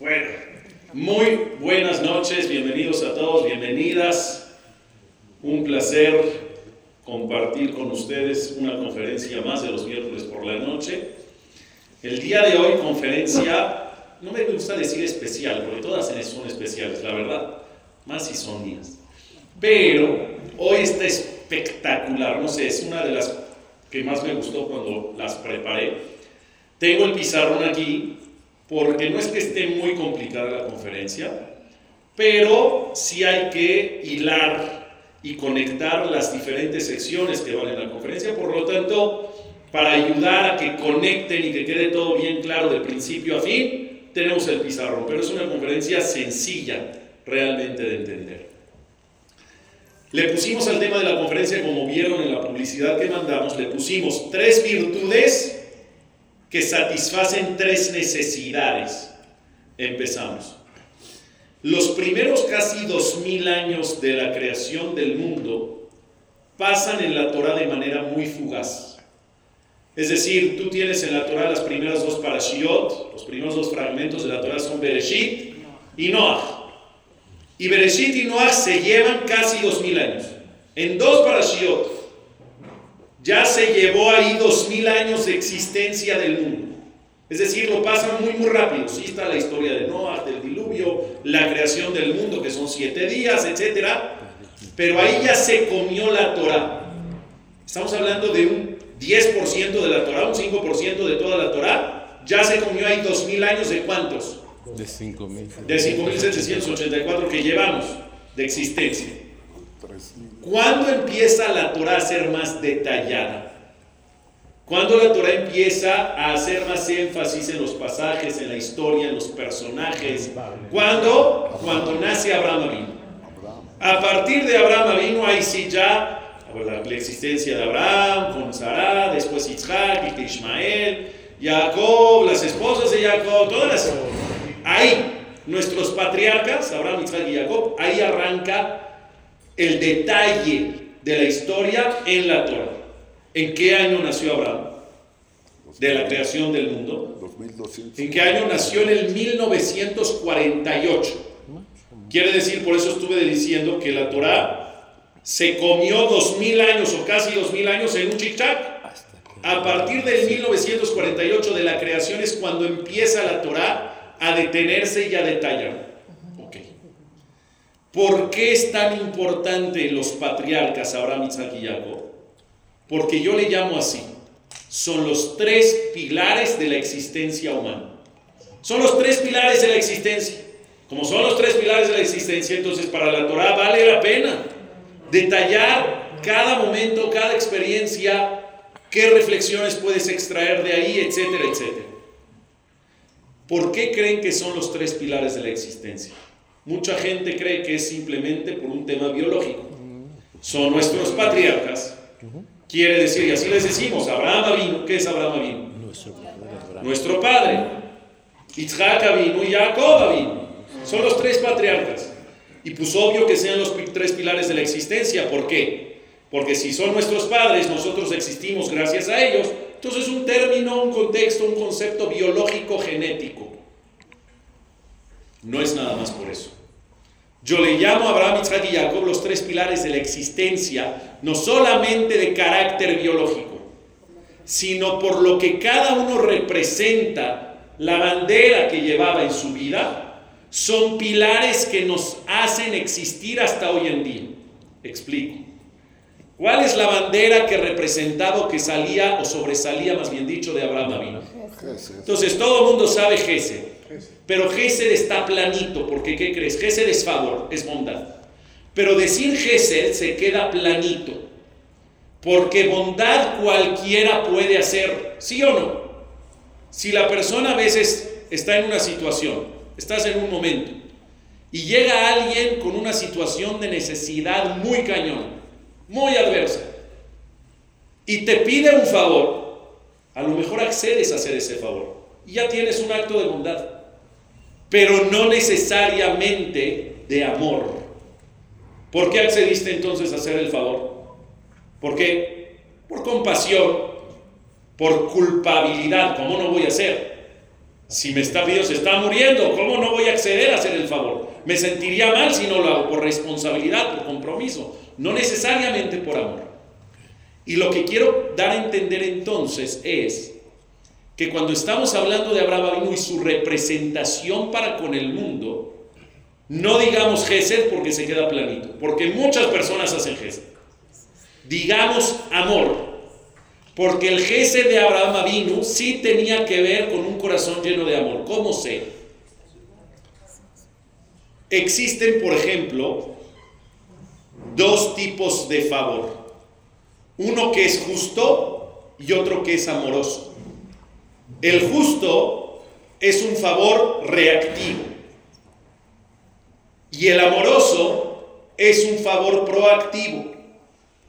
Bueno, muy buenas noches, bienvenidos a todos, bienvenidas. Un placer compartir con ustedes una conferencia más de los miércoles por la noche. El día de hoy, conferencia, no me gusta decir especial, porque todas son especiales, la verdad, más si son mías. Pero hoy está espectacular, no sé, es una de las que más me gustó cuando las preparé. Tengo el pizarrón aquí porque no es que esté muy complicada la conferencia, pero sí hay que hilar y conectar las diferentes secciones que van en la conferencia. Por lo tanto, para ayudar a que conecten y que quede todo bien claro de principio a fin, tenemos el pizarrón, pero es una conferencia sencilla realmente de entender. Le pusimos al tema de la conferencia, como vieron en la publicidad que mandamos, le pusimos tres virtudes que satisfacen tres necesidades. Empezamos. Los primeros casi dos mil años de la creación del mundo pasan en la Torah de manera muy fugaz. Es decir, tú tienes en la Torah las primeras dos parashiot, los primeros dos fragmentos de la Torah son Bereshit y Noah. Y Bereshit y Noah se llevan casi dos mil años. En dos parashiot ya se llevó ahí dos mil años de existencia del mundo. Es decir, lo pasan muy, muy rápido. Sí está la historia de Noah, del diluvio, la creación del mundo, que son siete días, etc. Pero ahí ya se comió la Torah. Estamos hablando de un 10% de la Torah, un 5% de toda la Torah. Ya se comió ahí dos mil años de cuántos? De 5.000. De 5.784 que llevamos de existencia. ¿Cuándo empieza la Torah a ser más detallada? ¿Cuándo la Torah empieza a hacer más énfasis en los pasajes, en la historia, en los personajes? ¿Cuándo? Cuando nace Abraham vino. A partir de Abraham vino, ahí sí ya la, la existencia de Abraham con Sarah, después Isaac, Ismael, Jacob, las esposas de Jacob, todas las... Ahí, nuestros patriarcas, Abraham, Isaac y Jacob, ahí arranca el detalle de la historia en la Torah. ¿En qué año nació Abraham? De la creación del mundo. ¿En qué año nació? En el 1948. Quiere decir, por eso estuve diciendo que la Torah se comió dos mil años o casi dos mil años en un chic A partir del 1948 de la creación es cuando empieza la Torah a detenerse y a detallar. ¿Por qué es tan importante los patriarcas Abraham, Isaac y Jacob? Porque yo le llamo así. Son los tres pilares de la existencia humana. Son los tres pilares de la existencia. Como son los tres pilares de la existencia, entonces para la Torah vale la pena detallar cada momento, cada experiencia, qué reflexiones puedes extraer de ahí, etcétera, etcétera. ¿Por qué creen que son los tres pilares de la existencia? Mucha gente cree que es simplemente por un tema biológico. Son nuestros patriarcas. Quiere decir, y así les decimos, Abraham vino. ¿Qué es Abraham vino? Nuestro padre. Isaac vino y Jacob. Son los tres patriarcas. Y pues obvio que sean los tres pilares de la existencia. ¿Por qué? Porque si son nuestros padres, nosotros existimos gracias a ellos. Entonces es un término, un contexto, un concepto biológico genético. No es nada más por eso. Yo le llamo a Abraham, Isaac y Jacob los tres pilares de la existencia, no solamente de carácter biológico, sino por lo que cada uno representa, la bandera que llevaba en su vida, son pilares que nos hacen existir hasta hoy en día. Explico. ¿Cuál es la bandera que representaba o que salía o sobresalía, más bien dicho, de Abraham Entonces todo el mundo sabe Gesed. Pero Gesed está planito, porque ¿qué crees? Gesed es favor, es bondad. Pero decir Gesed se queda planito, porque bondad cualquiera puede hacer, ¿sí o no? Si la persona a veces está en una situación, estás en un momento, y llega alguien con una situación de necesidad muy cañón, muy adversa, y te pide un favor, a lo mejor accedes a hacer ese favor, y ya tienes un acto de bondad pero no necesariamente de amor. ¿Por qué accediste entonces a hacer el favor? ¿Por qué? Por compasión, por culpabilidad, ¿cómo no voy a hacer? Si me está pidiendo, se está muriendo, ¿cómo no voy a acceder a hacer el favor? Me sentiría mal si no lo hago por responsabilidad, por compromiso, no necesariamente por amor. Y lo que quiero dar a entender entonces es que cuando estamos hablando de Abraham Avinu y su representación para con el mundo, no digamos Gesed porque se queda planito, porque muchas personas hacen Gesed. Digamos amor, porque el Gesed de Abraham Avinu sí tenía que ver con un corazón lleno de amor. ¿Cómo sé? Existen, por ejemplo, dos tipos de favor. Uno que es justo y otro que es amoroso. El justo es un favor reactivo. Y el amoroso es un favor proactivo.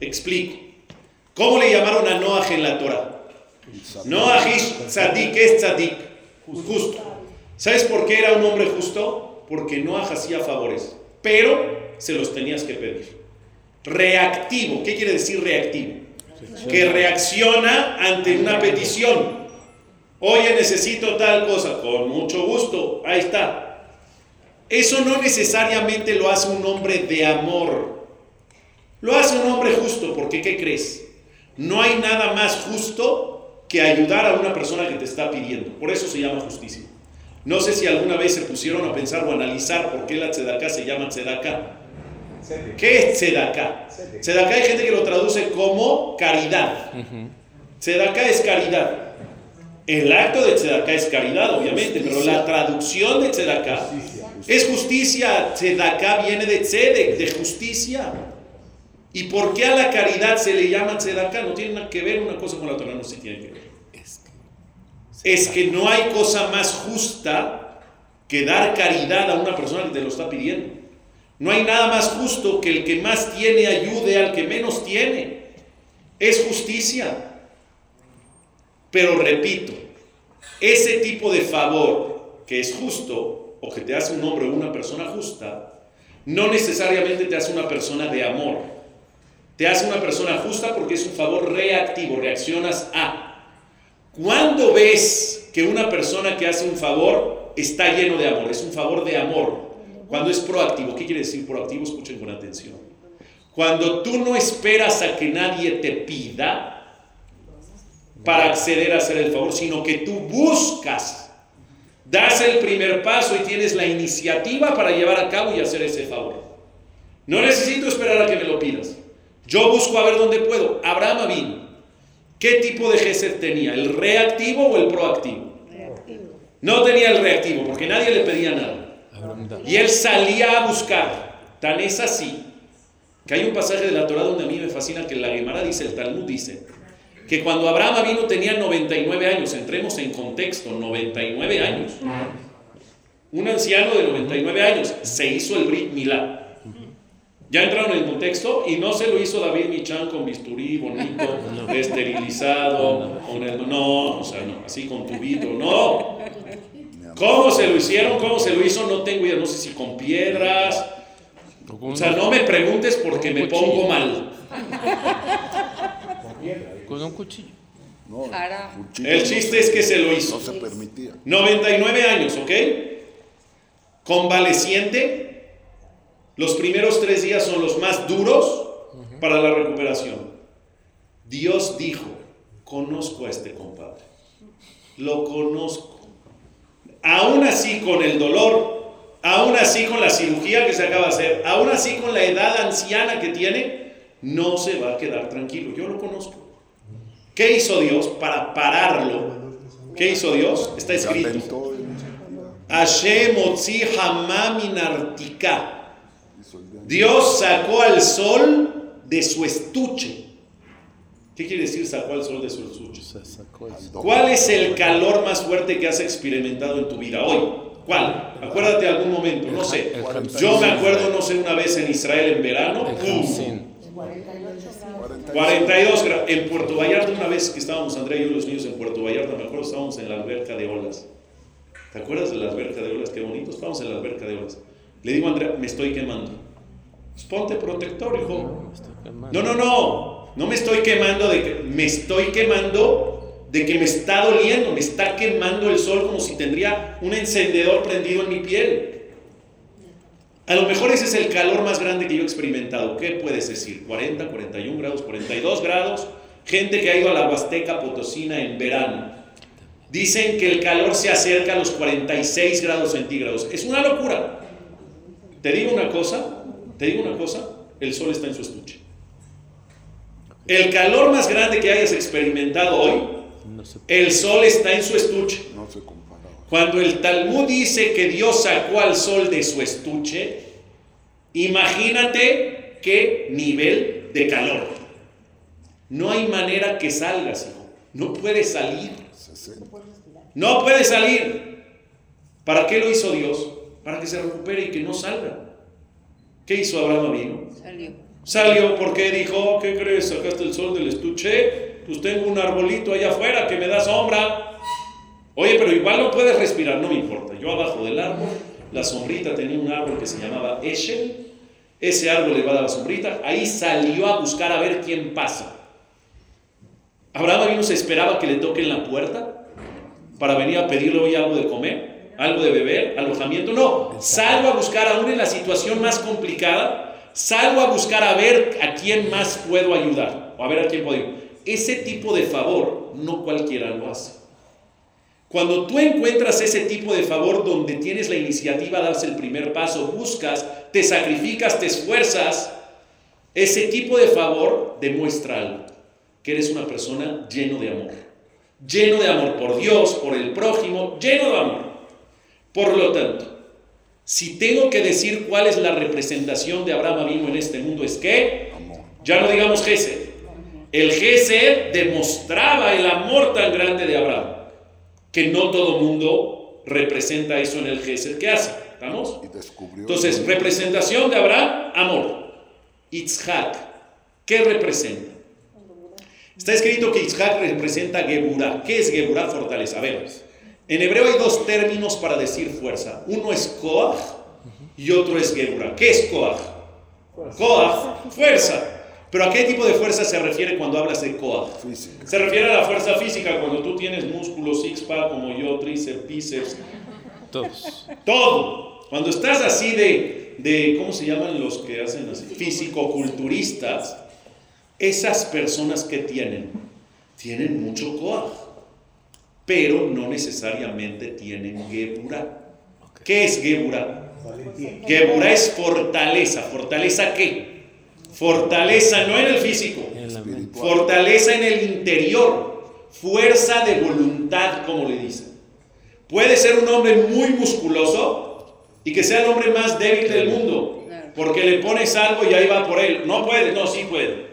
Explico. ¿Cómo le llamaron a Noah en la Torah? Noah es tzadik, es tzadik, justo. ¿Sabes por qué era un hombre justo? Porque Noah hacía favores, pero se los tenías que pedir. Reactivo, ¿qué quiere decir reactivo? Que reacciona ante una petición. Oye, necesito tal cosa. Con mucho gusto. Ahí está. Eso no necesariamente lo hace un hombre de amor. Lo hace un hombre justo, porque ¿qué crees? No hay nada más justo que ayudar a una persona que te está pidiendo. Por eso se llama justicia. No sé si alguna vez se pusieron a pensar o analizar por qué la tzedaká se llama tzedaká. ¿Qué es tzedaká? Tzedaká hay gente que lo traduce como caridad. Tzedaká es caridad. El acto de tzedaká es caridad, obviamente, pero la traducción de tzedaká es justicia. Tzedaká viene de tzedek, de justicia. ¿Y por qué a la caridad se le llama tzedaká? No tiene nada que ver una cosa con la otra, no se tiene que ver. Es que no hay cosa más justa que dar caridad a una persona que te lo está pidiendo. No hay nada más justo que el que más tiene ayude al que menos tiene. Es justicia. Pero repito, ese tipo de favor que es justo o que te hace un hombre o una persona justa, no necesariamente te hace una persona de amor. Te hace una persona justa porque es un favor reactivo, reaccionas a. ¿Cuándo ves que una persona que hace un favor está lleno de amor? Es un favor de amor. Cuando es proactivo. ¿Qué quiere decir proactivo? Escuchen con atención. Cuando tú no esperas a que nadie te pida, para acceder a hacer el favor, sino que tú buscas, das el primer paso y tienes la iniciativa para llevar a cabo y hacer ese favor. No necesito esperar a que me lo pidas. Yo busco a ver dónde puedo. Abraham vino. ¿Qué tipo de gesed tenía? ¿El reactivo o el proactivo? No tenía el reactivo porque nadie le pedía nada. Y él salía a buscar. Tan es así que hay un pasaje de la Torah donde a mí me fascina que la Gemara dice, el Talmud dice, que cuando Abraham vino tenía 99 años, entremos en contexto, 99 años. Un anciano de 99 años se hizo el Brit Milá. Ya entraron en contexto y no se lo hizo David Michan con bisturí bonito, esterilizado, con el no, o sea, no, así con tubito, no. ¿Cómo se lo hicieron? ¿Cómo se lo hizo? No tengo idea, no sé si con piedras. O sea, no me preguntes porque me pongo mal. Con un cuchillo. No, cuchillo El chiste es que se lo hizo. no se permitía. 99 años, ¿ok? Convaleciente. Los primeros tres días son los más duros para la recuperación. Dios dijo, conozco a este compadre. Lo conozco. Aún así con el dolor, aún así con la cirugía que se acaba de hacer, aún así con la edad anciana que tiene, no se va a quedar tranquilo. Yo lo conozco. ¿Qué hizo Dios para pararlo? ¿Qué hizo Dios? Está escrito. Hashem otzi hamamin artika. Dios sacó al sol de su estuche. ¿Qué quiere decir sacó al sol de su estuche? ¿Cuál es el calor más fuerte que has experimentado en tu vida hoy? ¿Cuál? Acuérdate de algún momento, no sé. Yo me acuerdo, no sé, una vez en Israel en verano. Hamsin. 42 grados. En Puerto Vallarta, una vez que estábamos, Andrea y yo, los niños en Puerto Vallarta, me acuerdo, estábamos en la alberca de olas. ¿Te acuerdas de la alberca de olas? Qué bonito, estábamos en la alberca de olas. Le digo a Andrea, me estoy quemando. Pues ponte protector, hijo. No, no, no. No me estoy quemando de que me estoy quemando de que me está doliendo, me está quemando el sol como si tendría un encendedor prendido en mi piel. A lo mejor ese es el calor más grande que yo he experimentado. ¿Qué puedes decir? 40, 41 grados, 42 grados. Gente que ha ido a la Huasteca Potosina en verano. Dicen que el calor se acerca a los 46 grados centígrados. Es una locura. Te digo una cosa, te digo una cosa, el sol está en su estuche. El calor más grande que hayas experimentado hoy, el sol está en su estuche. No se. Cuando el Talmud dice que Dios sacó al sol de su estuche, imagínate qué nivel de calor. No hay manera que salgas, hijo. No puedes salir. 60. No puede salir. ¿Para qué lo hizo Dios? Para que se recupere y que no salga. ¿Qué hizo Abraham? Salió. Salió porque dijo, ¿qué crees? Sacaste el sol del estuche. Pues tengo un arbolito allá afuera que me da sombra. Oye, pero igual no puedes respirar, no me importa. Yo abajo del árbol, la sombrita tenía un árbol que se llamaba Eshel. Ese árbol le va a dar la sombrita. Ahí salió a buscar a ver quién pasa. Abraham vino se esperaba que le toquen la puerta para venir a pedirle hoy algo de comer, algo de beber, alojamiento. No, salgo a buscar aún en la situación más complicada, salgo a buscar a ver a quién más puedo ayudar o a ver a quién puedo ayudar. Ese tipo de favor no cualquiera lo hace. Cuando tú encuentras ese tipo de favor donde tienes la iniciativa, das el primer paso, buscas, te sacrificas, te esfuerzas, ese tipo de favor demuestra algo, que eres una persona lleno de amor. Lleno de amor por Dios, por el prójimo, lleno de amor. Por lo tanto, si tengo que decir cuál es la representación de Abraham en este mundo, es que, ya no digamos Gesed. El Gesed demostraba el amor tan grande de Abraham, que no todo mundo representa eso en el Gesed que hace. ¿Estamos? Y descubrió. Entonces, representación de Abraham, amor. Itzhak, ¿qué representa? Está escrito que Itzhak representa Geburah. ¿Qué es Geburah? Fortaleza. A ver, en hebreo hay dos términos para decir fuerza. Uno es Koach y otro es Geburah. ¿Qué es Koach? Koach, fuerza. Pero ¿a qué tipo de fuerza se refiere cuando hablas de Koach? Física. Se refiere a la fuerza física, cuando tú tienes músculos, six-pack como yo, tríceps, bíceps, Todos. todo. Cuando estás así de, de, ¿cómo se llaman los que hacen así? Físico-culturistas, esas personas que tienen, tienen mucho coaj, pero no necesariamente tienen gebura. ¿Qué es gebura? Gebura es fortaleza. ¿Fortaleza qué? Fortaleza no en el físico, fortaleza en el interior, fuerza de voluntad, como le dicen. Puede ser un hombre muy musculoso y que sea el hombre más débil del mundo, porque le pones algo y ahí va por él. No puede, no, sí puede.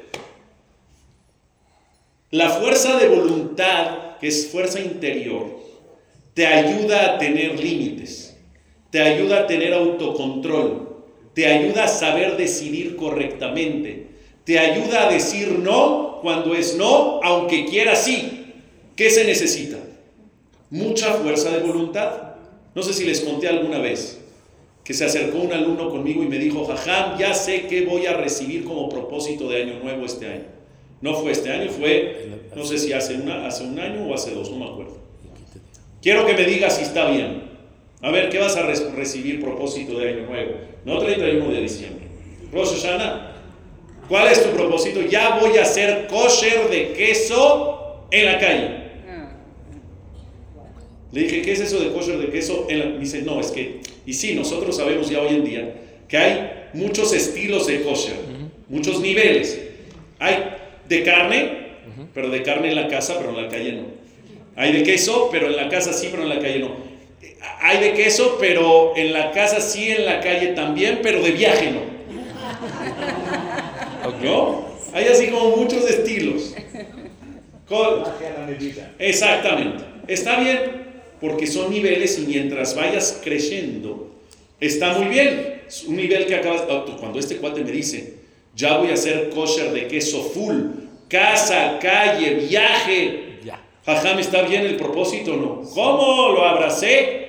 La fuerza de voluntad, que es fuerza interior, te ayuda a tener límites, te ayuda a tener autocontrol, te ayuda a saber decidir correctamente, te ayuda a decir no cuando es no, aunque quiera sí. ¿Qué se necesita? Mucha fuerza de voluntad. No sé si les conté alguna vez que se acercó un alumno conmigo y me dijo, Jajam, ya sé qué voy a recibir como propósito de año nuevo este año. No fue este año, fue, no sé si hace, hace un año o hace dos, no me acuerdo. Quiero que me digas si está bien. A ver, ¿qué vas a re- recibir propósito de año nuevo? No 31 de diciembre. Rosh Hashanah. ¿Cuál es tu propósito? Ya voy a hacer kosher de queso en la calle. Ah, Le dije, ¿qué es eso de kosher de queso? en la-?" Me dice, no, es que, y sí, nosotros sabemos ya hoy en día que hay muchos estilos de kosher, muchos niveles. Hay de carne, pero de carne en la casa, pero en la calle no. Hay de queso, pero en la casa sí, pero en la calle no. Hay de queso, pero en la casa sí, en la calle también, pero de viaje no. ¿No? Hay así como muchos estilos. Co- Exactamente. Está bien, porque son niveles y mientras vayas creciendo, está muy bien. Es un nivel que acabas. tú, Cuando este cuate me dice, ya voy a hacer kosher de queso full, casa, calle, viaje. Ya. Jajam, ¿está bien el propósito o no? ¿Cómo? Lo abracé.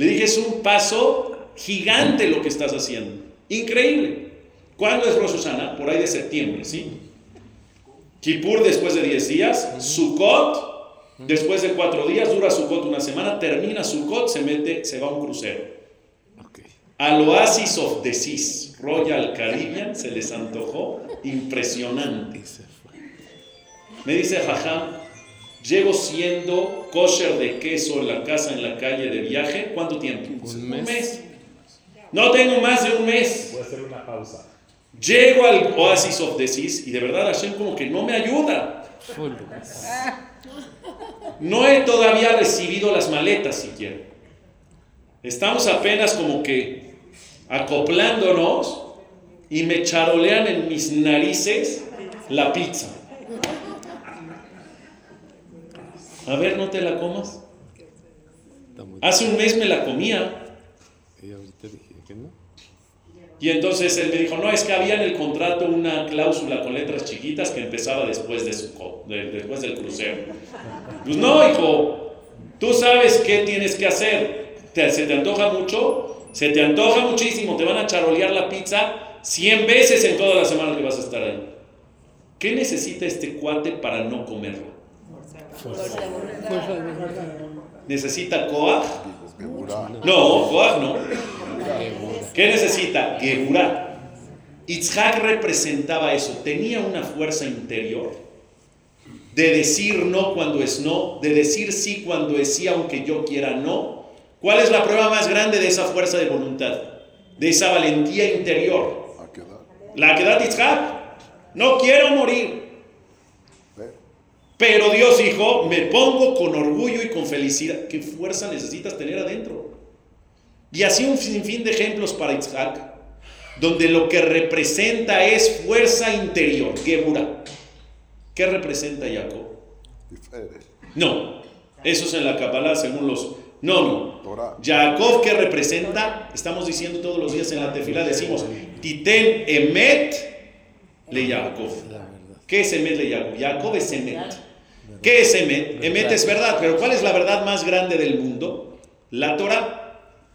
Le dije, es un paso gigante lo que estás haciendo. Increíble. ¿Cuándo es Rosh Hashanah? Por ahí de septiembre, ¿sí? Kippur después de 10 días, Sukkot Después de cuatro días, dura Sukkot una semana, termina Sukkot, se mete, se va a un crucero. Al Oasis of the Seas, Royal Caribbean, se les antojó impresionante. Me dice Jajam, llevo siendo kosher de queso en la casa, en la calle de viaje, ¿cuánto tiempo? Un mes. No tengo más de un mes. Voy a hacer una pausa. Llego al Oasis of the Seas y de verdad Hashem como que no me ayuda. No he todavía recibido las maletas siquiera. Estamos apenas como que acoplándonos y me charolean en mis narices la pizza. A ver, no te la comas. Hace un mes me la comía. Y ahorita dije que no. Y entonces él me dijo, no, es que había en el contrato una cláusula con letras chiquitas que empezaba después, de su, de- después del crucero. Pues no, hijo, tú sabes qué tienes que hacer. Te- ¿Se te antoja mucho? Se te antoja muchísimo, te van a charolear la pizza 100 veces en toda la semana que vas a estar ahí. ¿Qué necesita este cuate para no comerlo? ¿Necesita? Geburá. No, coaj no. ¿Qué necesita? Geburá. Itzhak representaba eso, tenía una fuerza interior de decir no cuando es no, de decir sí cuando es sí, aunque yo quiera no. ¿Cuál es la prueba más grande de esa fuerza de voluntad? De esa valentía interior. La que da Itzhak. No quiero morir. Pero Dios dijo, me pongo con orgullo y con felicidad. ¿Qué fuerza necesitas tener adentro? Y así un sinfín de ejemplos para Isaac, donde lo que representa es fuerza interior, Geburah. ¿Qué representa Jacob? No, eso es en la Kabbalah según los... No, no. Jacob, ¿qué representa? Estamos diciendo todos los días en la tefilá, decimos, Titen Emet le Jacob. ¿Qué es Emet le Jacob? Jacob es Emet. ¿Qué es Emet? Emet es verdad, pero ¿cuál es la verdad más grande del mundo? La Torah.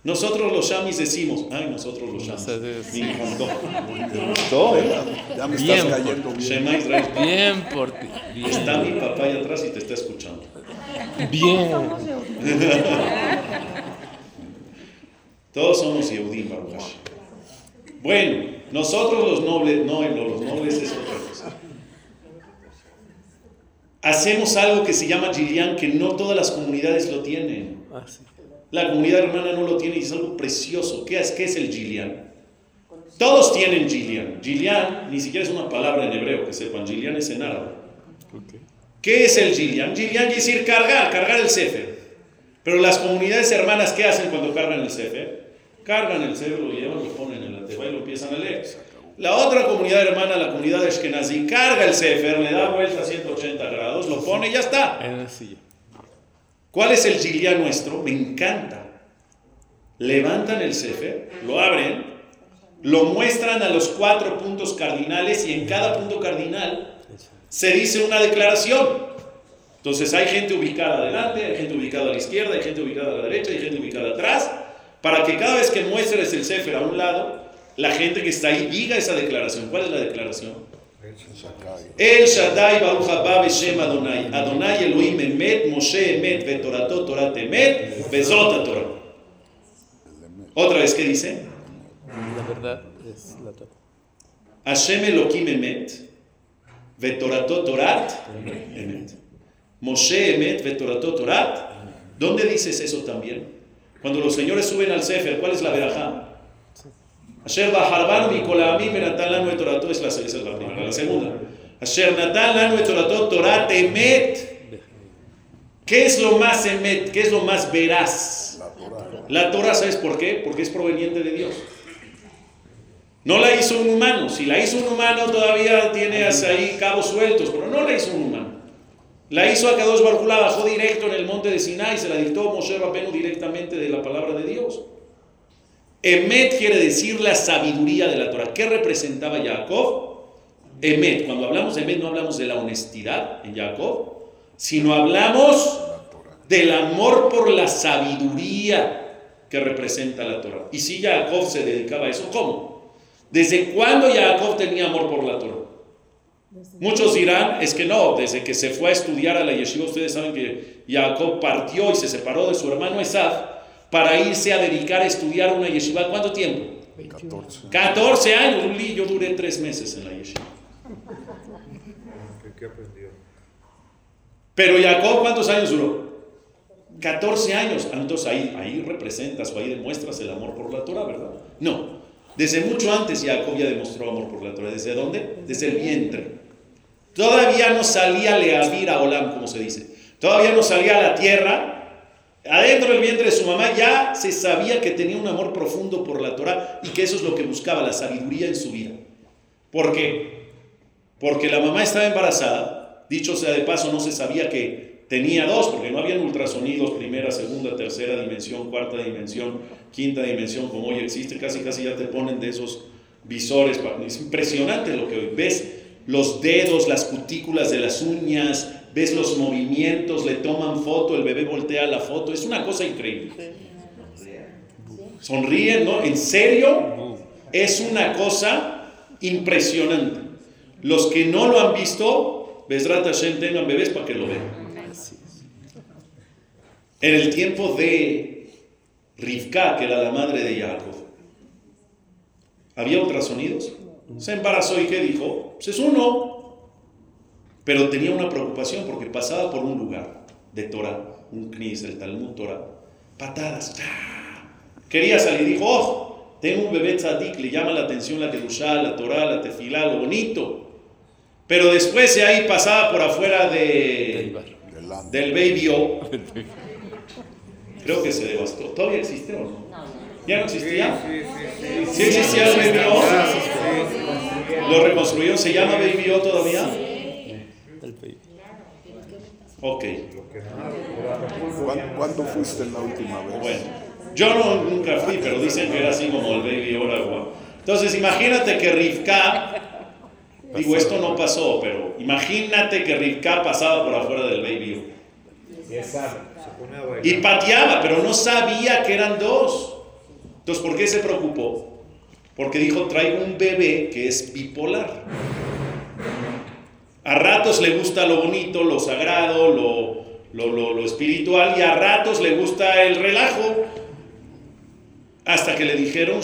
Nosotros los shamis decimos, ay, nosotros los shamis. Me encantó. Me gustó, ¿eh? Ya me Bien, estás cayendo bien. Shema Israel. Bien por ti. Está mi papá ahí atrás y te está escuchando. Bien. Todos somos Yehudim, Baruch. Bueno, nosotros los nobles, no, no, los nobles es otra cosa. Hacemos algo que se llama Gillian, que no todas las comunidades lo tienen. Ah, sí. La comunidad hermana no lo tiene y es algo precioso. ¿Qué es, qué es el Gillian? Todos tienen Gillian. Gillian ni siquiera es una palabra en hebreo, que sepan. Gillian es en árabe. ¿Qué es el Gillian? Gillian quiere decir cargar, cargar el Sefer. Pero las comunidades hermanas, ¿qué hacen cuando cargan el Sefer? Cargan el Sefer, lo llevan, lo ponen en la teba y lo empiezan a leer. La otra comunidad hermana, la comunidad de Ashkenazi, carga el Sefer, le da vuelta a 180 grados, lo pone y ya está. En la silla. ¿Cuál es el Gillian nuestro? Me encanta. Levantan el Sefer, lo abren, lo muestran a los cuatro puntos cardinales y en cada punto cardinal se dice una declaración. Entonces hay gente ubicada adelante, hay gente ubicada a la izquierda, hay gente ubicada a la derecha, hay gente ubicada atrás, para que cada vez que muestres el Sefer a un lado, la gente que está ahí diga esa declaración. ¿Cuál es la declaración? El Shaddai Baruch Haba Beshem Adonai. Adonai Elohim Emet, Moshe Emet, Vetorato Torat Emet, Bezot Torah. Otra vez, ¿qué dice? La verdad es la Torah. Hashem Elohim Emet, Vetorato Torat Emet. Moshe Emet, Vetorato Torat. ¿Dónde dices eso también? Cuando los señores suben al Sefer, ¿cuál es la verajá? Asher Mikolamim Benatan Lanu es la, primera. Segunda. Asher Natan Lanu Emet. ¿Qué es lo más emet? ¿Qué es lo más veraz? La Torah. La Torah, ¿sabes por qué? Porque es proveniente de Dios. No la hizo un humano. Si la hizo un humano, todavía tiene ahí cabos sueltos, pero no la hizo un humano. La hizo a Kadosh Baruj Hu, la bajó directo en el monte de Sinai, se la dictó Moshe Rabenu directamente de la palabra de Dios. Emet quiere decir la sabiduría de la Torah. ¿Qué representaba Jacob? Emet. Cuando hablamos de Emet no hablamos de la honestidad en Jacob, sino hablamos del amor por la sabiduría que representa la Torah. Y si Jacob se dedicaba a eso, ¿cómo? ¿Desde cuándo Jacob tenía amor por la Torah? Muchos dirán, es que no, desde que se fue a estudiar a la yeshiva, ustedes saben que Jacob partió y se separó de su hermano Esaf para irse a dedicar a estudiar una yeshiva. ¿Cuánto tiempo? 14. 14 años, yo duré tres meses en la yeshiva. ¿Qué, qué aprendió? Pero Jacob, ¿cuántos años duró? 14 años. Ah, Entonces ahí, ahí representas o ahí demuestras el amor por la Torah, ¿verdad? No. Desde mucho antes Jacob ya demostró amor por la Torah. ¿Desde dónde? Desde el vientre. Todavía no salía Leavir a Olam, como se dice. Todavía no salía a la tierra. Adentro del vientre de su mamá ya se sabía que tenía un amor profundo por la Torah y que eso es lo que buscaba, la sabiduría en su vida. ¿Por qué? Porque la mamá estaba embarazada. Dicho sea de paso, no se sabía que tenía dos, porque no habían ultrasonidos, primera, segunda, tercera dimensión, cuarta dimensión, quinta dimensión, como hoy existe. Casi, casi ya te ponen de esos visores. Es impresionante lo que hoy ves. Los dedos, las cutículas de las uñas, ves los movimientos, le toman foto, el bebé voltea la foto. Es una cosa increíble. Sonríen, ¿no? En serio, es una cosa impresionante. Los que no lo han visto, Besrat Hashem tengan bebés para que lo vean. En el tiempo de Rivka, que era la madre de Jacob, ¿había ultrasonidos? Se embarazó y ¿qué dijo? Pues es uno. Pero tenía una preocupación porque pasaba por un lugar de Torah, un knis, el Talmud Torah, patadas. Quería salir, dijo, oh, tengo un bebé tzadik, le llama la atención la Kedushá, la Torah, la Tefilá, lo bonito. Pero después de ahí pasaba por afuera de, Delante. del Baby O. Creo que se devastó. ¿Todavía existe o no? ¿Ya no existía? Sí, sí, sí. ¿Sí existía el Baby O? ¿Lo reconstruyó? ¿Se llama Baby O todavía? Ok. Lo que no, ¿Cuándo, cuándo fuiste la última vez? Bueno, yo no, nunca fui, pero dicen que era así como el Baby O. agua. Entonces, imagínate que Rivka, digo, esto no pasó, pero imagínate que Rivka pasaba por afuera del Baby. Y pateaba, pero no sabía que eran dos. Entonces, ¿por qué se preocupó? Porque dijo, traigo un bebé que es bipolar. A ratos le gusta lo bonito, lo sagrado, lo, lo, lo- lo espiritual, y a ratos le gusta el relajo. Hasta que le dijeron.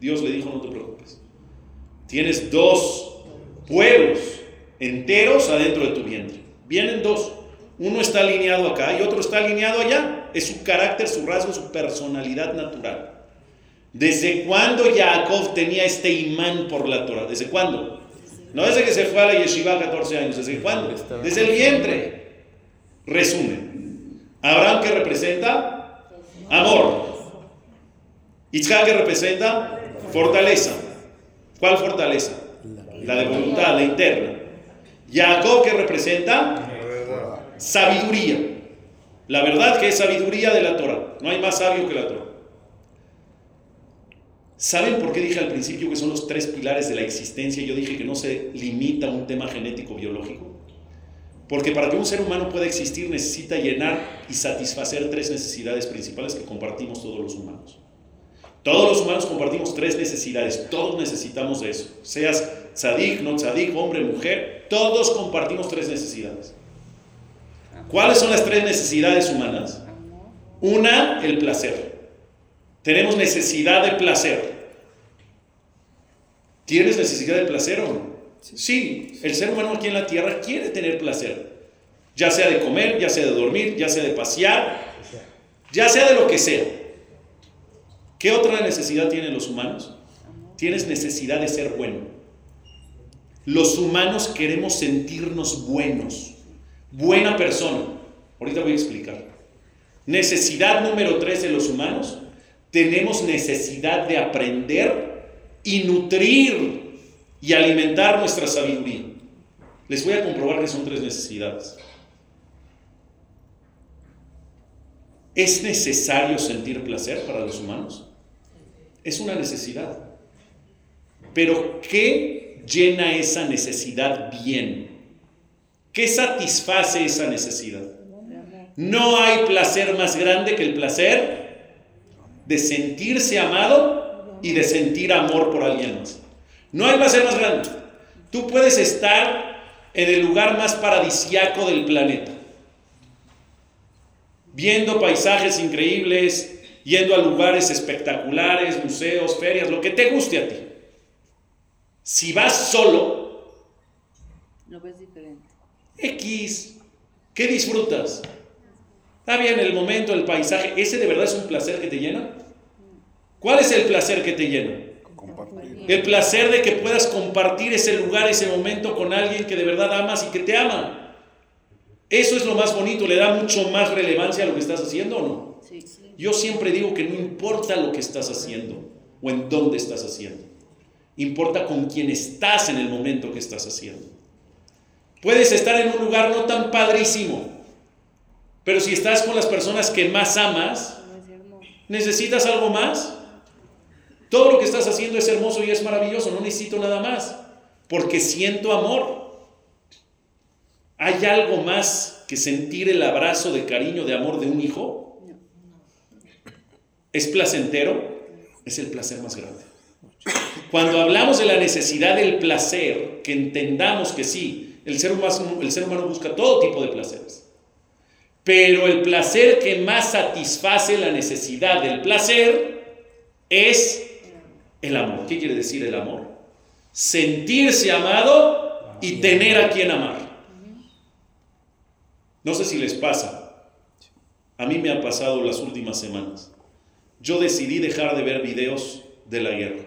Dios le dijo, no te preocupes. Tienes dos pueblos enteros adentro de tu vientre. Vienen dos. Uno está alineado acá y otro está alineado allá. Es su carácter, su rasgo, su personalidad natural. ¿Desde cuándo Jacob tenía este imán por la Torah? ¿Desde cuándo? No desde que se fue a la yeshiva a 14 años. ¿Desde cuándo? Desde el vientre. Resumen. Abraham que representa amor. Isaac que representa fortaleza. ¿Cuál fortaleza? La de voluntad, la interna. Jacob que representa sabiduría. La verdad que es sabiduría de la Torah. No hay más sabio que la Torah. ¿Saben por qué dije al principio que son los tres pilares de la existencia? Yo dije que no se limita a un tema genético biológico. Porque para que un ser humano pueda existir necesita llenar y satisfacer tres necesidades principales que compartimos todos los humanos. Todos los humanos compartimos tres necesidades, todos necesitamos de eso. Seas tzadik, no tzadik, hombre, mujer, todos compartimos tres necesidades. ¿Cuáles son las tres necesidades humanas? Una, el placer. Tenemos necesidad de placer. ¿Tienes necesidad de placer o no? Sí, el ser humano aquí en la tierra quiere tener placer. Ya sea de comer, ya sea de dormir, ya sea de pasear, ya sea de lo que sea. ¿Qué otra necesidad tienen los humanos? Tienes necesidad de ser bueno. Los humanos queremos sentirnos buenos, buena persona. Ahorita voy a explicar. Necesidad número tres de los humanos, tenemos necesidad de aprender y nutrir y alimentar nuestra sabiduría. Les voy a comprobar que son tres necesidades. ¿Es necesario sentir placer para los humanos? Es una necesidad. Pero ¿qué llena esa necesidad bien? ¿Qué satisface esa necesidad? No hay placer más grande que el placer de sentirse amado y de sentir amor por alguien más. No hay placer más grande. Tú puedes estar en el lugar más paradisiaco del planeta, viendo paisajes increíbles, yendo a lugares espectaculares, museos, ferias, lo que te guste a ti. Si vas solo, Lo ves diferente. X, ¿qué disfrutas? Está bien el momento, el paisaje, ¿ese de verdad es un placer que te llena? ¿Cuál es el placer que te llena? Compartir. El placer de que puedas compartir ese lugar, ese momento con alguien que de verdad amas y que te ama. Eso es lo más bonito, le da mucho más relevancia a lo que estás haciendo o no. Sí. Yo siempre digo que no importa lo que estás haciendo o en dónde estás haciendo. Importa con quién estás en el momento que estás haciendo. Puedes estar en un lugar no tan padrísimo, pero si estás con las personas que más amas. ¿necesitas algo más? Todo lo que estás haciendo es hermoso y es maravilloso, no necesito nada más, porque siento amor. ¿Hay algo más que sentir el abrazo de cariño, de amor de un hijo? ¿Es placentero? Es el placer más grande. Cuando hablamos de la necesidad del placer, que entendamos que sí, el ser humano, el ser humano busca todo tipo de placeres. Pero el placer que más satisface la necesidad del placer es el amor. ¿Qué quiere decir el amor? Sentirse amado y tener a quien amar. No sé si les pasa. A mí me ha pasado las últimas semanas. Yo decidí dejar de ver videos de la guerra.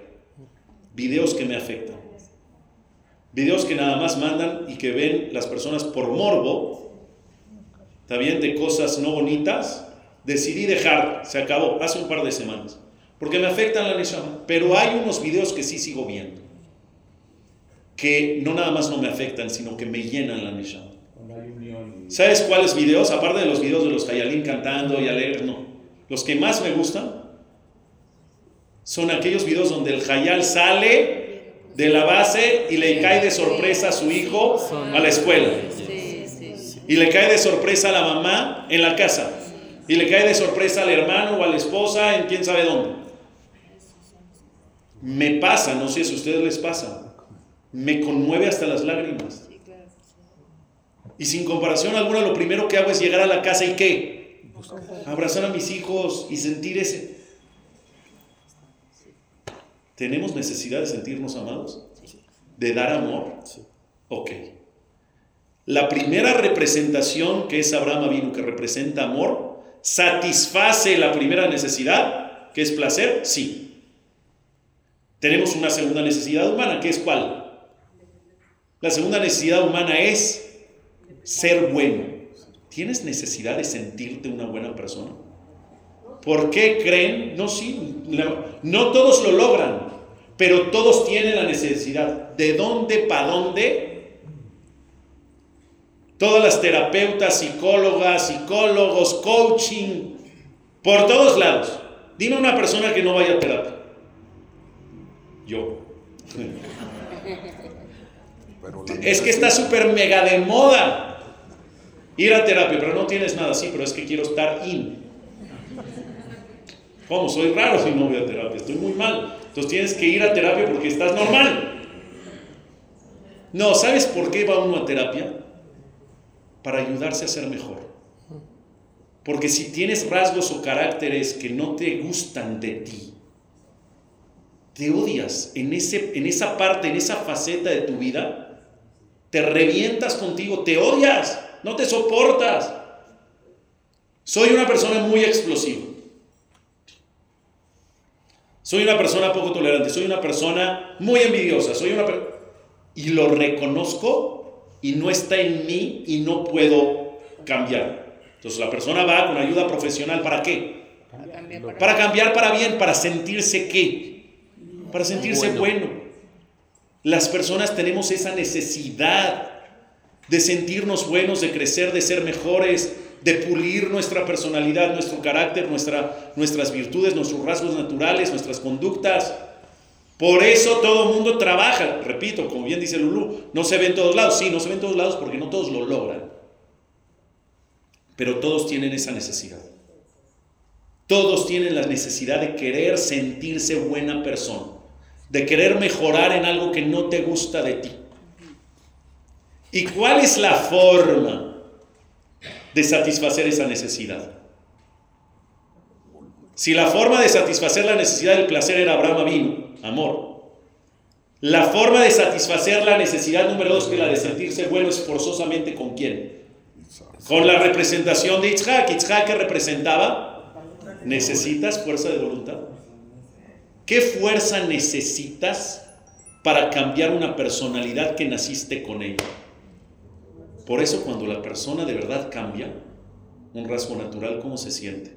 Videos que me afectan. Videos que nada más mandan y que ven las personas por morbo. ¿Está bien? De cosas no bonitas. Decidí dejar. Se acabó. Hace un par de semanas. Porque me afectan la neshama. Pero hay unos videos que sí sigo viendo. Que no nada más no me afectan, sino que me llenan la neshama. ¿Sabes cuáles videos? Aparte de los videos de los Hayalín cantando y alegres, no. Los que más me gustan son aquellos videos donde el Hayal sale de la base y le cae de sorpresa a su hijo a la escuela. Y le cae de sorpresa a la mamá en la casa. Y le cae de sorpresa al hermano o a la esposa en quién sabe dónde. Me pasa, no sé si a ustedes les pasa. Me conmueve hasta las lágrimas. Y sin comparación alguna, lo primero que hago es llegar a la casa y qué? Abrazar a mis hijos y sentir ese... ¿Tenemos necesidad de sentirnos amados? ¿De dar amor? Ok. La primera representación que es Abraham vino que representa amor, satisface la primera necesidad, que es placer, sí. Tenemos una segunda necesidad humana, que es cuál? La segunda necesidad humana es ser bueno. ¿Tienes necesidad de sentirte una buena persona? ¿Por qué creen? No, sí, no todos lo logran, pero todos tienen la necesidad. ¿De dónde para dónde? Todas las terapeutas, psicólogas, psicólogos, coaching, por todos lados. Dime una persona que no vaya a terapia. Yo. Pero Es que está súper mega de moda ir a terapia, pero no tienes nada así, pero es que quiero estar in. ¿Cómo? Soy raro si no voy a terapia, estoy muy mal. Entonces tienes que ir a terapia porque estás normal. No, ¿sabes por qué va uno a terapia? Para ayudarse a ser mejor. Porque si tienes rasgos o caracteres que no te gustan de ti, te odias en, ese, en esa parte, en esa faceta de tu vida, te revientas contigo, te odias, no te soportas. Soy una persona muy explosiva. Soy una persona poco tolerante, soy una persona muy envidiosa, soy una per- y lo reconozco y no está en mí y no puedo cambiar. Entonces la persona va con ayuda profesional para qué? Para cambiar para Para cambiar para bien, para sentirse qué? Para sentirse bueno. Las personas tenemos esa necesidad de sentirnos buenos, de crecer, de ser mejores, de pulir nuestra personalidad, nuestro carácter, nuestra, nuestras virtudes, nuestros rasgos naturales, nuestras conductas. Por eso todo el mundo trabaja, repito, como bien dice Lulú, no se ve en todos lados, sí, no se ve en todos lados porque no todos lo logran, pero todos tienen esa necesidad. Todos tienen la necesidad de querer sentirse buena persona, de querer mejorar en algo que no te gusta de ti. ¿Y cuál es la forma de satisfacer esa necesidad? Si la forma de satisfacer la necesidad del placer era Abraham vino, amor. La forma de satisfacer la necesidad número dos, que la de sentirse bueno, es forzosamente con quién? Con la representación de Itzhak. Itzhak que representaba, necesitas fuerza de voluntad. ¿Qué fuerza necesitas para cambiar una personalidad que naciste con ella? Por eso cuando la persona de verdad cambia, un rasgo natural, ¿cómo se siente?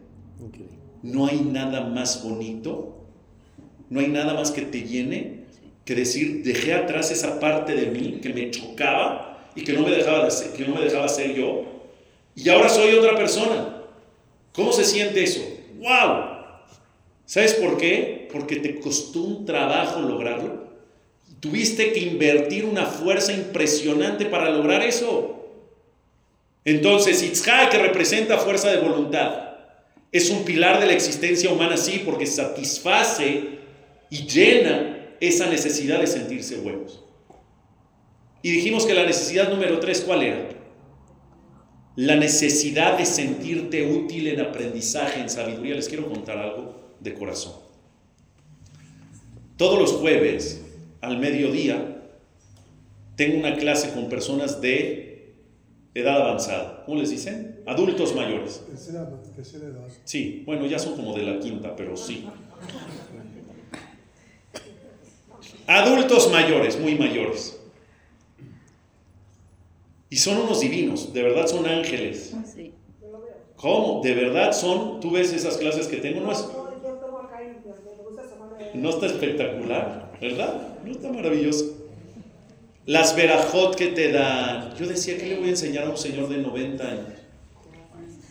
No hay nada más bonito, no hay nada más que te llene que decir, dejé atrás esa parte de mí que me chocaba y que no me dejaba, de ser, que no me dejaba ser yo, y ahora soy otra persona. ¿Cómo se siente eso? ¡Wow! ¿Sabes por qué? Porque te costó un trabajo lograrlo. Tuviste que invertir una fuerza impresionante para lograr eso. Entonces, Itzhak, que representa fuerza de voluntad, es un pilar de la existencia humana, sí, porque satisface y llena esa necesidad de sentirse buenos. Y dijimos que la necesidad número tres, ¿cuál era? La necesidad de sentirte útil en aprendizaje, en sabiduría. Les quiero contar algo de corazón. Todos los jueves, al mediodía, tengo una clase con personas de edad avanzada. ¿Cómo les dicen? Adultos mayores. Sí, bueno, ya son como de la quinta, pero sí. Adultos mayores, muy mayores. Y son unos divinos, de verdad son ángeles. ¿Cómo? De verdad son, tú ves esas clases que tengo, no es... No está espectacular, ¿verdad? No está maravilloso. Las verajot que te dan. Yo decía, ¿qué le voy a enseñar a un señor de 90 años?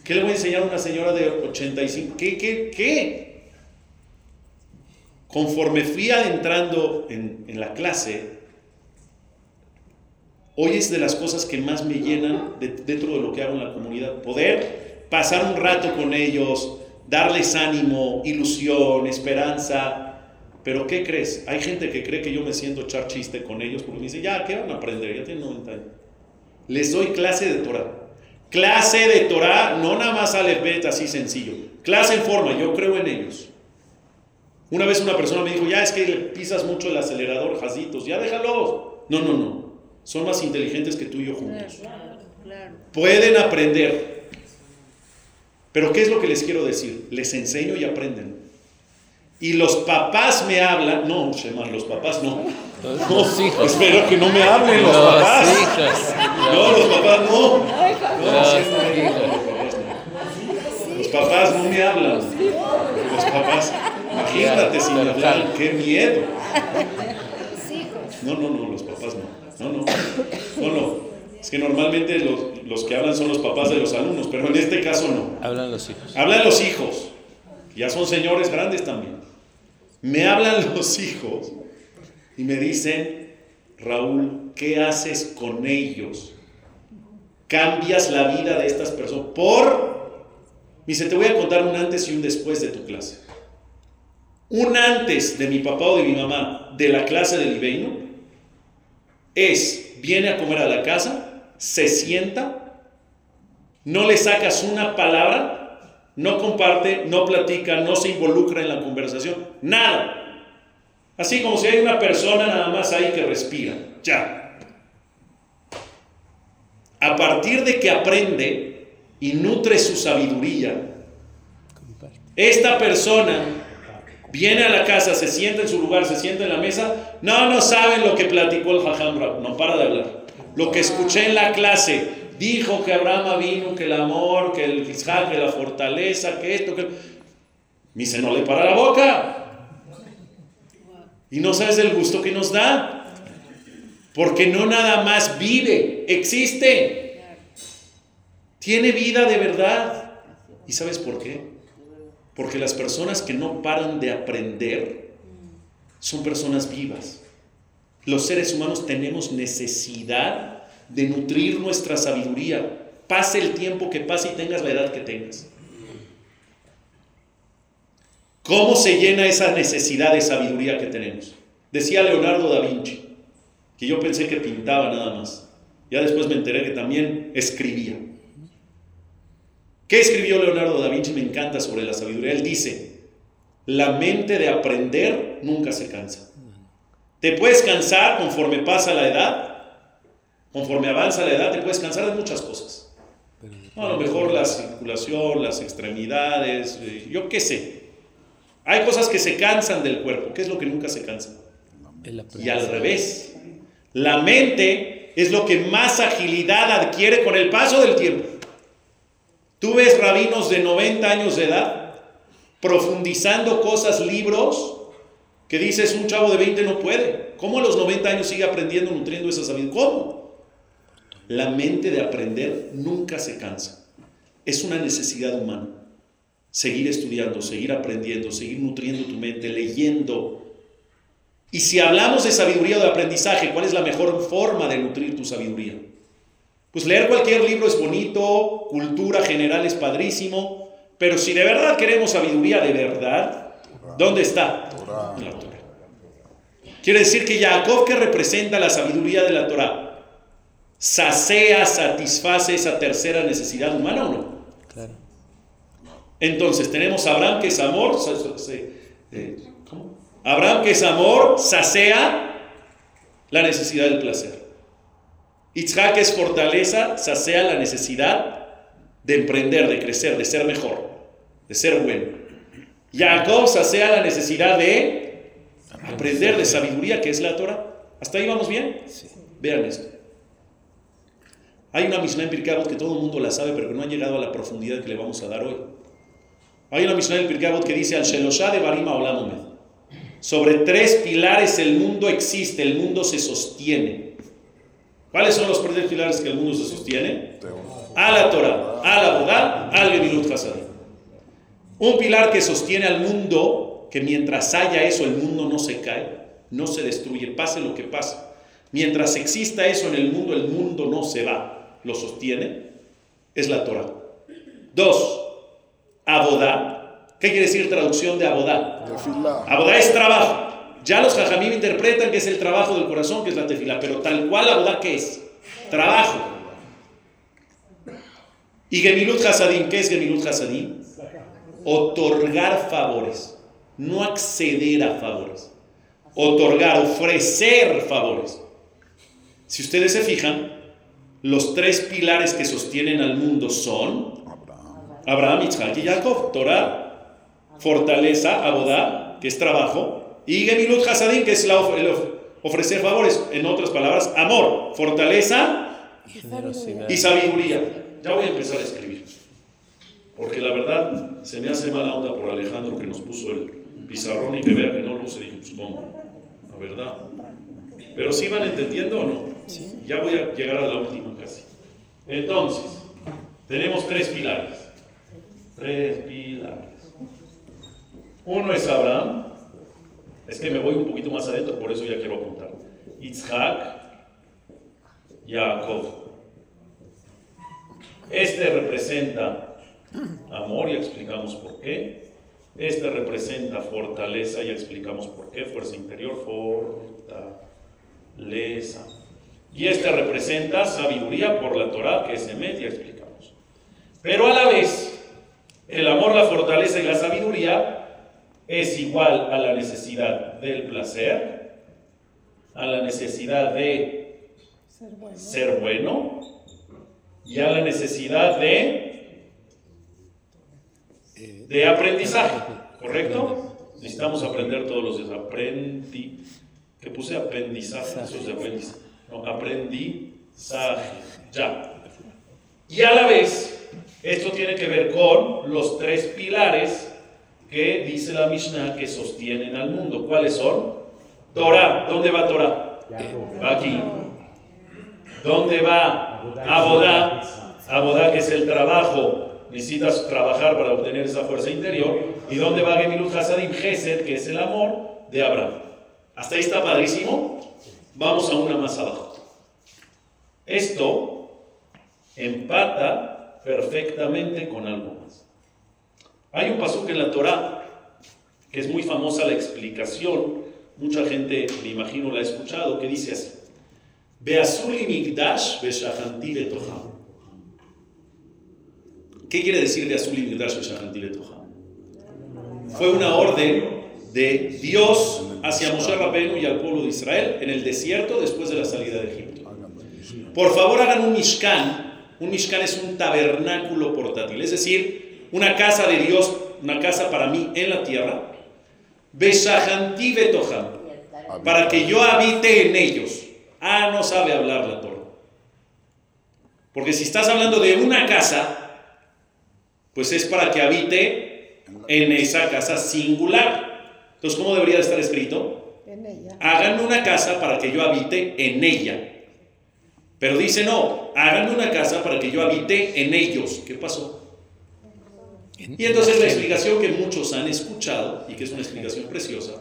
¿Qué le voy a enseñar a una señora de 85? ¿Qué, qué, qué? Conforme fui adentrando en, en la clase, hoy es de las cosas que más me llenan dentro de lo que hago en la comunidad. Poder pasar un rato con ellos, darles ánimo, ilusión, esperanza, pero ¿qué crees? Hay gente que cree que yo me siento echar chiste con ellos porque me dice, ya, ¿qué van a aprender? Ya tienen 90 años. Les doy clase de Torah. Clase de Torah, no nada más alefbet así sencillo. Clase en forma, yo creo en ellos. Una vez una persona me dijo, ya es que le pisas mucho el acelerador, jazitos, ya déjalos. No, no, no. Son más inteligentes que tú y yo juntos. Pueden aprender. Pero ¿qué es lo que les quiero decir? Les enseño y aprenden. Y los papás me hablan, no, Shema, los papás no. Los hijos. Espero que no me hablen los, Los papás. hijos. No, los papás no. No, Los hijos. Los papás no me hablan. Los papás, imagínate si me hablan, qué miedo. No, no, no, los papás no. No, no. No, no. Es que normalmente los, los que hablan son los papás de los alumnos, pero en este caso no. Hablan los hijos. Hablan los hijos. Ya son señores grandes también. Me hablan los hijos y me dicen, Raúl, ¿qué haces con ellos? Cambias la vida de estas personas por... Me dice, te voy a contar un antes y un después de tu clase. Un antes de mi papá o de mi mamá de la clase del Ibeino es, viene a comer a la casa, se sienta, no le sacas una palabra, no comparte, no platica, no se involucra en la conversación, nada. Así como si hay una persona nada más ahí que respira, ya. A partir de que aprende y nutre su sabiduría, esta persona viene a la casa, se sienta en su lugar, se sienta en la mesa, no, no saben lo que platicó el Jajam no para de hablar. Lo que escuché en la clase, dijo que Abraham vino, que el amor, que el Isaac, que la fortaleza, que esto, que... Me dice, no le para la boca. Y no sabes el gusto que nos da. Porque no nada más vive, existe. Tiene vida de verdad. ¿Y sabes por qué? Porque las personas que no paran de aprender son personas vivas. Los seres humanos tenemos necesidad de nutrir nuestra sabiduría. Pase el tiempo que pase y tengas la edad que tengas. ¿Cómo se llena esa necesidad de sabiduría que tenemos? Decía Leonardo da Vinci, que yo pensé que pintaba nada más. Ya después me enteré que también escribía. ¿Qué escribió Leonardo da Vinci? Me encanta sobre la sabiduría. Él dice, la mente de aprender nunca se cansa. Te puedes cansar conforme pasa la edad, conforme avanza la edad, te puedes cansar de muchas cosas. a lo mejor la circulación, las extremidades, eh, yo qué sé. Hay cosas que se cansan del cuerpo. ¿Qué es lo que nunca se cansa? Y al revés. La mente es lo que más agilidad adquiere con el paso del tiempo. Tú ves rabinos de 90 años de edad profundizando cosas, libros, que dices un chavo de 20 no puede. ¿Cómo a los 90 años sigue aprendiendo, nutriendo esa sabiduría? ¿Cómo? La mente de aprender nunca se cansa. Es una necesidad humana. Seguir estudiando, seguir aprendiendo, seguir nutriendo tu mente, leyendo. Y si hablamos de sabiduría o de aprendizaje, ¿cuál es la mejor forma de nutrir tu sabiduría? Pues leer cualquier libro es bonito, cultura general es padrísimo, pero si de verdad queremos sabiduría de verdad, ¿dónde está? En la Torah. Quiere decir que Jacob, que representa la sabiduría de la Torah, sacea, satisface esa tercera necesidad humana o no? Entonces tenemos a Abraham que es amor, eh, ¿cómo? Abraham que es amor, sacea la necesidad del placer. Itzhak es fortaleza, sacea la necesidad de emprender, de crecer, de ser mejor, de ser bueno. Jacob sacea la necesidad de aprender de sabiduría, que es la Torah. ¿Hasta ahí vamos bien? Vean esto. Hay una Mishnah en Pirkei que todo el mundo la sabe, pero que no ha llegado a la profundidad que le vamos a dar hoy. Hay una Mishnah en Pirkei que dice al de Barima. Sobre tres pilares el mundo existe, el mundo se sostiene. ¿Cuáles son los tres pilares que el mundo se sostiene? A la Torah, a la al Gemilut Hasadim. Un pilar que sostiene al mundo, que mientras haya eso el mundo no se cae, no se destruye, pase lo que pase. Mientras exista eso en el mundo, el mundo no se va lo sostiene, es la Torah. Dos, abodá. ¿Qué quiere decir traducción de abodá? Abodá es trabajo. Ya los jajamim interpretan que es el trabajo del corazón, que es la tefila, pero tal cual abodá, ¿qué es? Trabajo. Y Gemilut Hasadim, ¿qué es Gemilut Hasadim? Otorgar favores, no acceder a favores. Otorgar, ofrecer favores. Si ustedes se fijan, los tres pilares que sostienen al mundo son Abraham, Isaac y Jacob. Torah, fortaleza, abodá, que es trabajo, y Gemilut Hasadim, que es la ofrecer favores. En otras palabras, amor, fortaleza y sabiduría. Ya voy a empezar a escribir. Porque la verdad se me hace mala onda por Alejandro que nos puso el pizarrón y que vea que no lo sé. Dije, pues la verdad. Pero si van entendiendo o no. Ya voy a llegar a la última casi. Entonces, tenemos tres pilares. Tres pilares. Uno es Abraham. Es que me voy un poquito más adentro, por eso ya quiero apuntar. Isaac, Jacob. Este representa amor, ya explicamos por qué. Este representa fortaleza, ya explicamos por qué. Fuerza interior, fortaleza. Y este representa sabiduría por la Torah, que es Emet, ya explicamos. Pero a la vez, el amor, la fortaleza y la sabiduría es igual a la necesidad del placer, a la necesidad de ser bueno, y a la necesidad de, de aprendizaje, ¿correcto? Necesitamos aprender todos los días. Aprendí, que puse aprendizaje, eso es de aprendizaje aprendizaje. Ya. Y a la vez, esto tiene que ver con los tres pilares que dice la Mishnah que sostienen al mundo. ¿Cuáles son? Torah. ¿Dónde va Torah? aquí. ¿Dónde va Abodá? Abodá que es el trabajo. Necesitas trabajar para obtener esa fuerza interior. ¿Y dónde va Gemilut Hasadim? Gesed, que es el amor de Abraham. ¿Hasta ahí está padrísimo? Vamos a una más abajo. Esto empata perfectamente con algo más. Hay un pasaje en la Torah que es muy famosa la explicación, mucha gente me imagino la ha escuchado, que dice así. ¿Qué quiere decir Beazuli Migdash? Fue una orden de Dios hacia Moshe Rabbeinu y al pueblo de Israel en el desierto después de la salida de Egipto. Por favor, hagan un Mishkan. Un Mishkan es un tabernáculo portátil, es decir, una casa de Dios, una casa para mí en la tierra. Beshahanti Betoham. Para que yo habite en ellos. Ah, no sabe hablar la Torah. Porque si estás hablando de una casa, pues es para que habite en esa casa singular. Entonces, ¿cómo debería de estar escrito? En ella. Háganme una casa para que yo habite en ella. Pero dice no, háganme una casa para que yo habite en ellos. ¿Qué pasó? Y entonces la explicación que muchos han escuchado, y que es una explicación preciosa,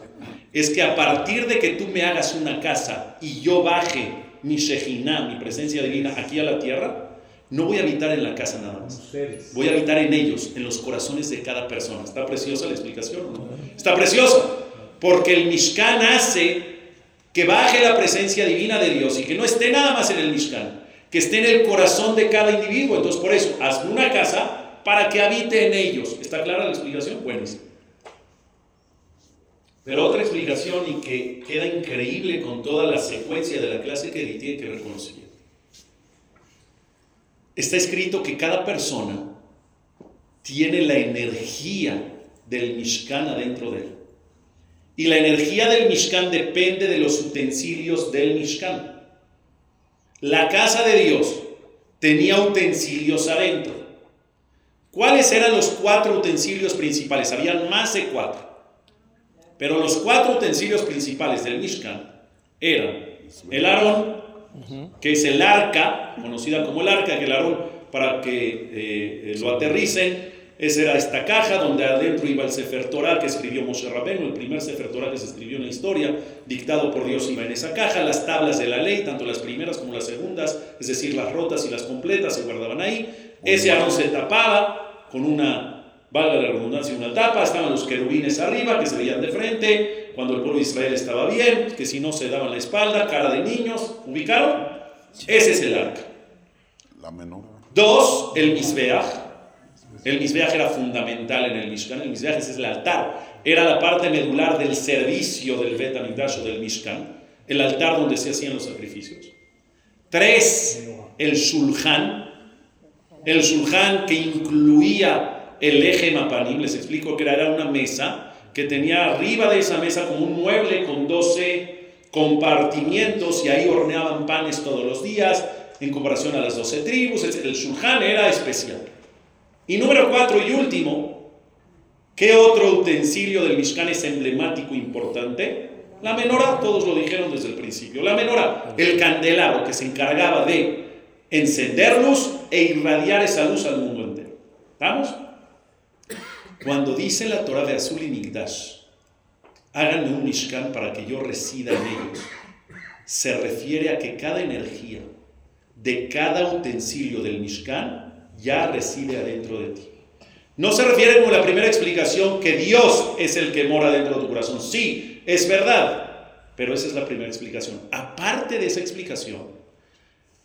es que a partir de que tú me hagas una casa y yo baje mi Shejinah, mi presencia divina, aquí a la tierra, no voy a habitar en la casa nada más. Voy a habitar en ellos, en los corazones de cada persona. ¿Está preciosa la explicación? o no? Está preciosa, porque el Mishkan hace que baje la presencia divina de Dios y que no esté nada más en el Mishkan, que esté en el corazón de cada individuo. Entonces, por eso, hazme una casa para que habite en ellos. ¿Está clara la explicación? Buenísimo. Pero otra explicación y que queda increíble con toda la secuencia de la clase que tiene que ver con. Está escrito que cada persona tiene la energía del Mishkan adentro de él. Y la energía del Mishkan depende de los utensilios del Mishkan. La casa de Dios tenía utensilios adentro. ¿Cuáles eran los cuatro utensilios principales? Habían más de cuatro. Pero los cuatro utensilios principales del Mishkan eran el Aarón, que es el arca, conocida como el arca, que el Aarón, para que eh, lo aterricen, esa era esta caja donde adentro iba el Sefer Torah que escribió Moshe Rabbeinu, el primer Sefer Torah que se escribió en la historia, dictado por Dios iba en esa caja, las tablas de la ley, tanto las primeras como las segundas, es decir, las rotas y las completas se guardaban ahí. Ese Aarón se tapaba con una, valga la redundancia, una tapa, estaban los querubines arriba que se veían de frente, cuando el pueblo de Israel estaba bien, que si no se daban la espalda, cara de niños, ¿ubicaron? Ese es el arca. La menor. Dos, el Mizbeach. El Mizbeach era fundamental en el Mishkan. El Mizbeach es el altar. Era la parte medular del servicio del Bet o del Mishkan. El altar donde se hacían los sacrificios. Tres, el Shulchan. El Shulchan que incluía el eje Mapanim. Les explico que era una mesa que tenía arriba de esa mesa como un mueble con 12 compartimientos y ahí horneaban panes todos los días en comparación a las 12 tribus. El Shulchan era especial. Y número cuatro y último, ¿qué otro utensilio del Mishkan es emblemático importante? La menora, todos lo dijeron desde el principio. La menora, el candelabro que se encargaba de encender luz e irradiar esa luz al mundo entero. ¿Estamos? Cuando dice la Torah de Azul y Migdash, háganme un Mishkan para que yo resida en ellos, se refiere a que cada energía de cada utensilio del Mishkan ya reside adentro de ti. No se refiere como la primera explicación que Dios es el que mora dentro de tu corazón. Sí, es verdad, pero esa es la primera explicación. Aparte de esa explicación,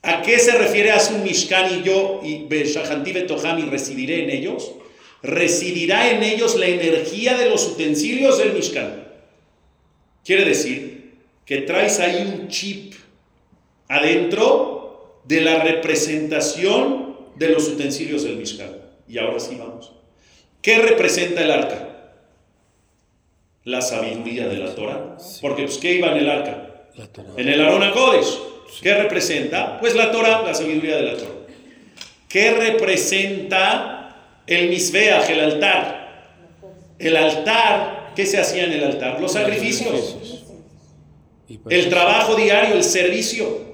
¿a qué se refiere a un Mishkan y yo y Beshahanti Betoham residiré en ellos? Residirá en ellos la energía de los utensilios del Mishkan. Quiere decir que traes ahí un chip adentro de la representación de los utensilios del Mishkan. Y ahora sí vamos. ¿Qué representa el arca? La sabiduría de la Torah. Porque, pues, ¿qué iba en el arca? En el Arona Kodesh. ¿Qué representa? Pues la Torah, la sabiduría de la Torah. ¿Qué representa el Misbeach, el altar? El altar, ¿qué se hacía en el altar? Los sacrificios. Para El trabajo diario, el servicio.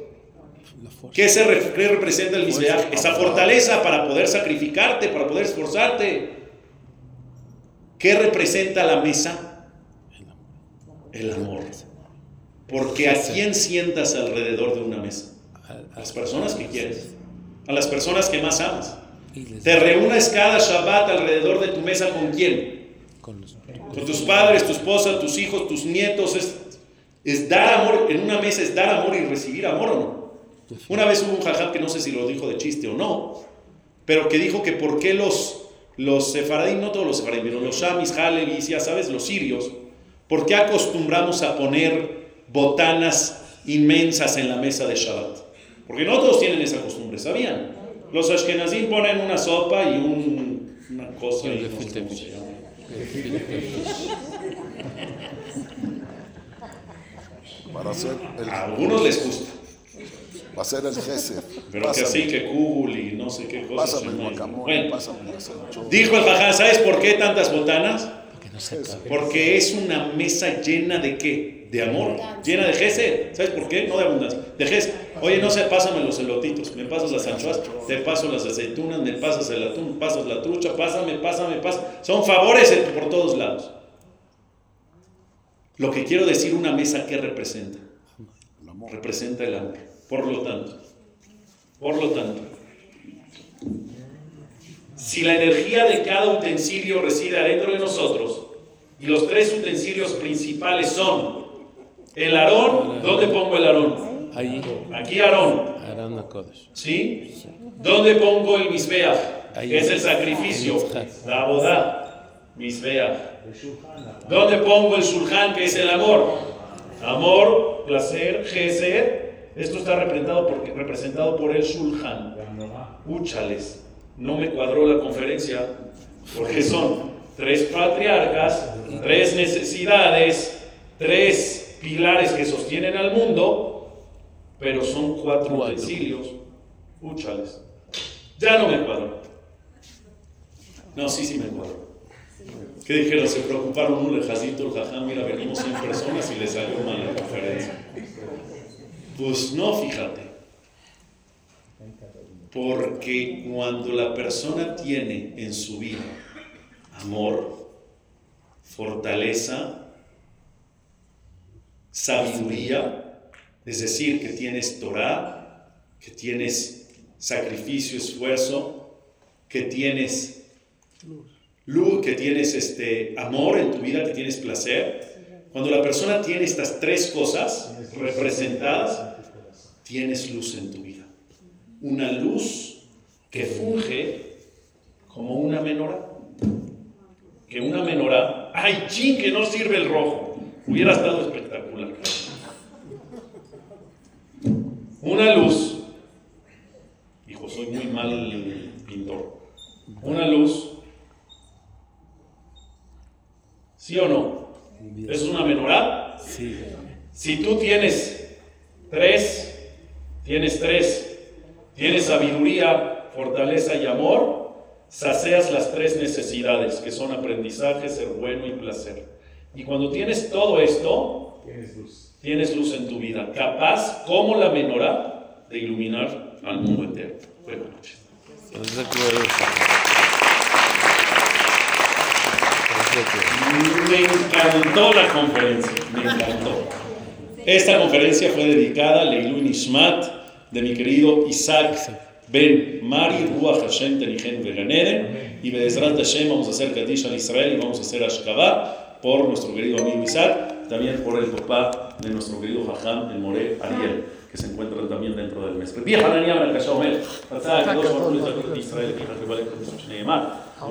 ¿Qué, se re- qué representa el Misbeach? Esa fortaleza para poder sacrificarte, para poder esforzarte. ¿Qué representa la mesa? El amor. Porque a quién sientas alrededor de una mesa? A las personas que quieres, a las personas que más amas. Te reúnes cada Shabbat alrededor de tu mesa con quién? con los Con tus padres, tu esposa, tus hijos, tus nietos. Es, es dar amor, en una mesa es dar amor y recibir amor o no. Una vez hubo un jajam que no sé si lo dijo de chiste o no, pero que dijo que por qué los, los sefaradim, no todos los sefaradim, pero los shamis, halevis, ya sabes, los sirios, ¿por qué acostumbramos a poner botanas inmensas en la mesa de Shabbat? Porque no todos tienen esa costumbre, ¿sabían? Los ashkenazim ponen una sopa y un- una cosa y no sé cómo se llama. Para hacer el, A algunos les gusta, para hacer el gesed. pero que así que kugul y no sé qué cosas. Pásame el guacamole, Bueno, pásame dijo el jajam, ¿sabes por qué tantas botanas? Que no se. Porque es una mesa llena de qué? De amor, llena de gesed. ¿Sabes por qué? No de abundancia. De gesed. Oye, no sé, pásame los elotitos, me pasas las anchoas, te paso las aceitunas, me pasas el atún, me pasas la trucha, pásame, pásame, pásame. Son favores por todos lados. Lo que quiero decir, una mesa, ¿qué representa? El amor. Representa el amor. Por lo tanto, por lo tanto, si la energía de cada utensilio reside adentro de nosotros, y los tres utensilios principales son el arón, ¿dónde pongo el arón? Ahí, Aquí arón. ¿sí? ¿Dónde pongo el misbeach? Que es el sacrificio, la boda, misbeach. ¿Dónde pongo el shulchan, que es el amor? Amor, placer, gesed. Esto está representado por, representado por el shulchan. Úchales. No me cuadró la conferencia porque son tres patriarcas, tres necesidades, tres pilares que sostienen al mundo, pero son cuatro utensilios. Úchales. Ya no me cuadró. No, sí, sí me cuadró. ¿Qué dijeron? Se preocuparon un lejacito, el jajam, mira, venimos 100 personas y le salió mal la conferencia. Pues no, fíjate. Porque cuando la persona tiene en su vida amor, fortaleza, sabiduría, es decir, que tienes Torah, que tienes sacrificio, esfuerzo, que tienes luz, que tienes este amor en tu vida, que tienes placer. Cuando la persona tiene estas tres cosas representadas, tienes luz en tu vida. Una luz que funge como una menorá. Que una menorá, ay, chin, que no sirve el rojo. Hubiera estado espectacular. Una luz, hijo, soy muy mal pintor. Una luz, ¿sí o no? ¿Es una menorá? Sí. Si tú tienes tres, tienes tres, tienes sabiduría, fortaleza y amor, sacias las tres necesidades, que son aprendizaje, ser bueno y placer. Y cuando tienes todo esto, Tienes luz. tienes luz en tu vida, capaz como la menorá de iluminar al mundo entero. Buenas noches. Me encantó la conferencia, me encantó. Esta conferencia fue dedicada a Leilu Nishmat de mi querido Isaac Ben Mari Ruach Hashem Tenigen Veganere y Bedezrat Hashem vamos a hacer Kadish al Israel y vamos a hacer Ashkabah por nuestro querido amigo Isaac, también por el papá de nuestro querido Jajam, el More Ariel, que se encuentran también dentro del mes.